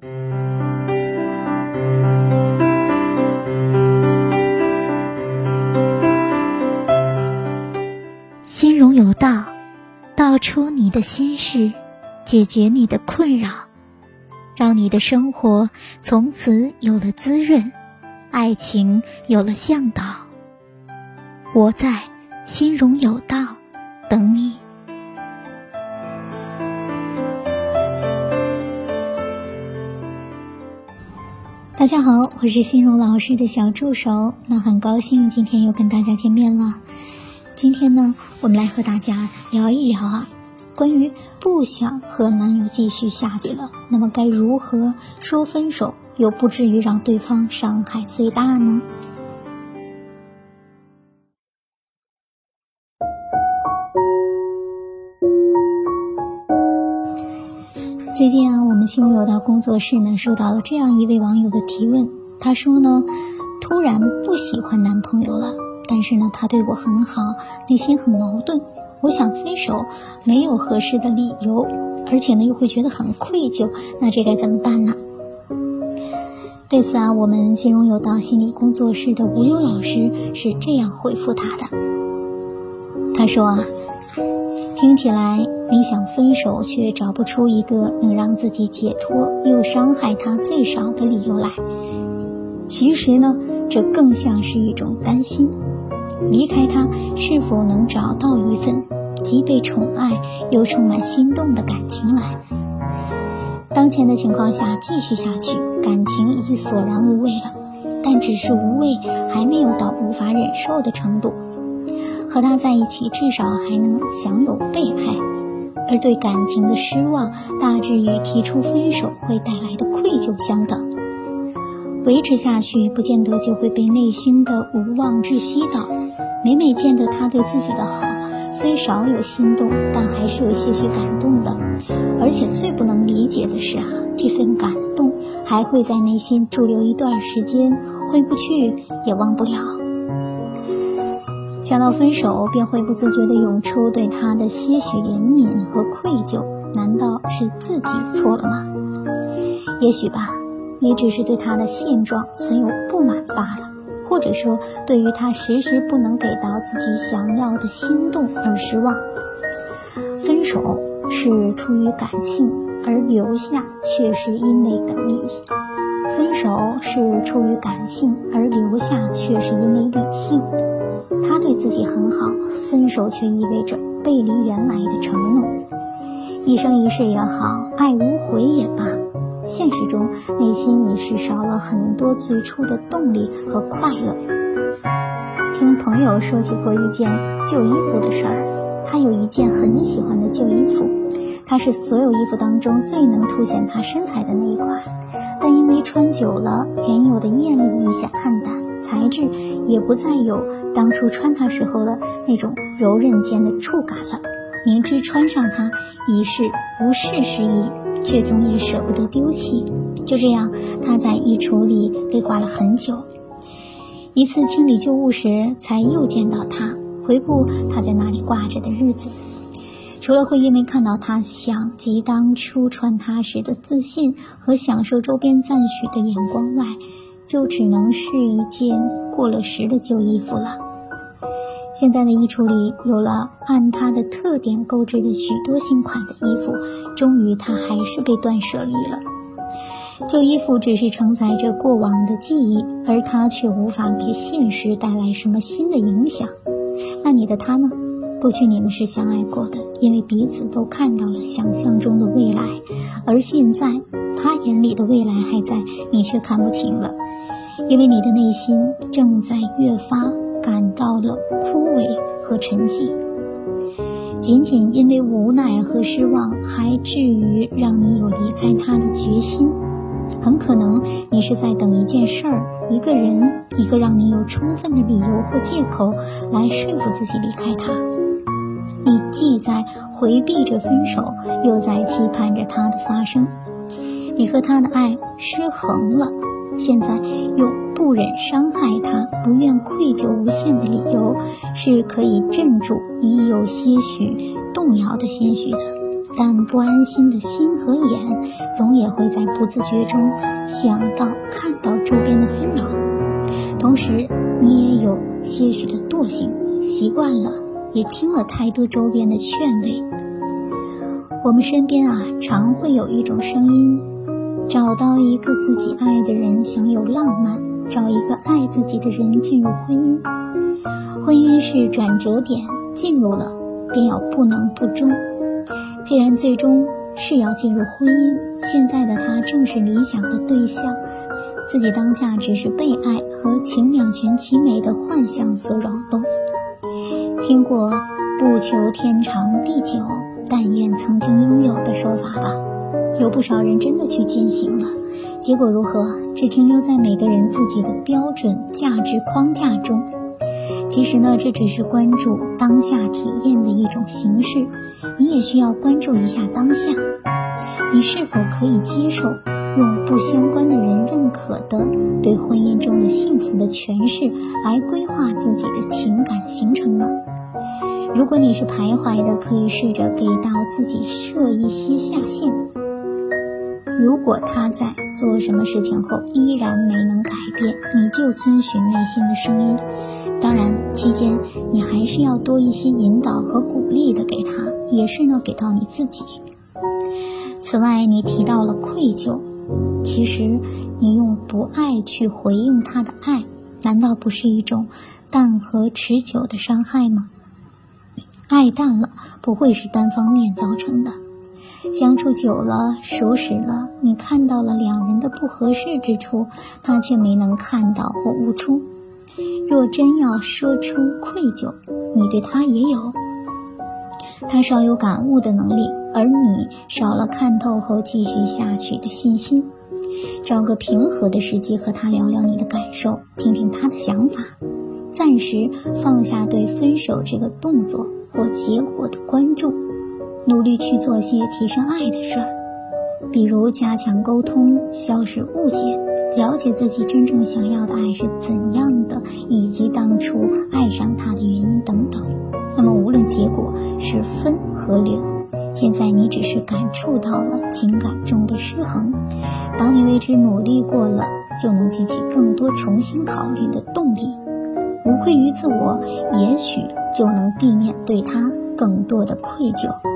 心容有道，道出你的心事，解决你的困扰，让你的生活从此有了滋润，爱情有了向导。我在心容有道等你。大家好，我是心荣老师的小助手，那很高兴今天又跟大家见面了。今天呢，我们来和大家聊一聊啊，关于不想和男友继续下去了，那么该如何说分手，又不至于让对方伤害最大呢？近啊，我们心中有道工作室呢，收到了这样一位网友的提问。他说呢，突然不喜欢男朋友了，但是呢，他对我很好，内心很矛盾。我想分手，没有合适的理由，而且呢，又会觉得很愧疚。那这该怎么办呢？对此啊，我们心中有道心理工作室的吴优老师是这样回复他的。他说啊。听起来你想分手，却找不出一个能让自己解脱又伤害他最少的理由来。其实呢，这更像是一种担心：离开他是否能找到一份既被宠爱又充满心动的感情来？当前的情况下继续下去，感情已索然无味了，但只是无味，还没有到无法忍受的程度。和他在一起，至少还能享有被爱，而对感情的失望，大致与提出分手会带来的愧疚相等。维持下去，不见得就会被内心的无望窒息到。每每见得他对自己的好，虽少有心动，但还是有些许感动的。而且最不能理解的是啊，这份感动还会在内心驻留一段时间，回不去也忘不了。想到分手，便会不自觉地涌出对他的些许怜悯和愧疚。难道是自己错了吗？也许吧，你只是对他的现状存有不满罢了，或者说对于他时时不能给到自己想要的心动而失望。分手是出于感性，而留下却是因为理性。分手是出于感性，而留下却是因为理性。他对自己很好，分手却意味着背离原来的承诺。一生一世也好，爱无悔也罢，现实中内心已是少了很多最初的动力和快乐。听朋友说起过一件旧衣服的事儿，他有一件很喜欢的旧衣服，它是所有衣服当中最能凸显他身材的那一款，但因为穿久了，原有的艳丽一显暗淡。材质也不再有当初穿它时候的那种柔韧间的触感了。明知穿上它已是不适时宜，却总也舍不得丢弃。就这样，他在衣橱里被挂了很久。一次清理旧物时，才又见到它。回顾他在那里挂着的日子，除了会因为看到他想及当初穿它时的自信和享受周边赞许的眼光外，就只能是一件过了时的旧衣服了。现在的衣橱里有了按它的特点购置的许多新款的衣服，终于它还是被断舍离了。旧衣服只是承载着过往的记忆，而它却无法给现实带来什么新的影响。那你的他呢？过去你们是相爱过的，因为彼此都看到了想象中的未来，而现在眼里的未来还在，你却看不清了。因为你的内心正在越发感到了枯萎和沉寂，仅仅因为无奈和失望，还至于让你有离开他的决心？很可能你是在等一件事儿、一个人、一个让你有充分的理由或借口来说服自己离开他。你既在回避着分手，又在期盼着他的发生。你和他的爱失衡了。现在用不忍伤害他、不愿愧疚无限的理由，是可以镇住已有些许动摇的心绪的。但不安心的心和眼，总也会在不自觉中想到、看到周边的纷扰。同时，你也有些许的惰性，习惯了，也听了太多周边的劝慰。我们身边啊，常会有一种声音：找到一个自己爱的人，享有浪漫；找一个爱自己的人，进入婚姻。婚姻是转折点，进入了，便要不能不忠。既然最终是要进入婚姻，现在的他正是理想的对象，自己当下只是被爱和情两全其美的幻想所扰动。听过“不求天长地久，但愿曾经拥有”的说法吧？有不少人真的去践行了，结果如何？只停留在每个人自己的标准价值框架中。其实呢，这只是关注当下体验的一种形式。你也需要关注一下当下，你是否可以接受用不相关的人认可的对婚姻中的幸福的诠释来规划自己的情感行程呢？如果你是徘徊的，可以试着给到自己设一些下限。如果他在做什么事情后依然没能改变，你就遵循内心的声音。当然，期间你还是要多一些引导和鼓励的给他，也是呢给到你自己。此外，你提到了愧疚，其实你用不爱去回应他的爱，难道不是一种淡和持久的伤害吗？爱淡了，不会是单方面造成的。相处久了，熟识了，你看到了两人的不合适之处，他却没能看到或悟出。若真要说出愧疚，你对他也有，他少有感悟的能力，而你少了看透后继续下去的信心。找个平和的时机和他聊聊你的感受，听听他的想法，暂时放下对分手这个动作或结果的关注，努力去做些提升爱的事儿，比如加强沟通，消失误解。了解自己真正想要的爱是怎样的，以及当初爱上他的原因等等。那么，无论结果是分和留，现在你只是感触到了情感中的失衡。当你为之努力过了，就能激起更多重新考虑的动力。无愧于自我，也许就能避免对他更多的愧疚。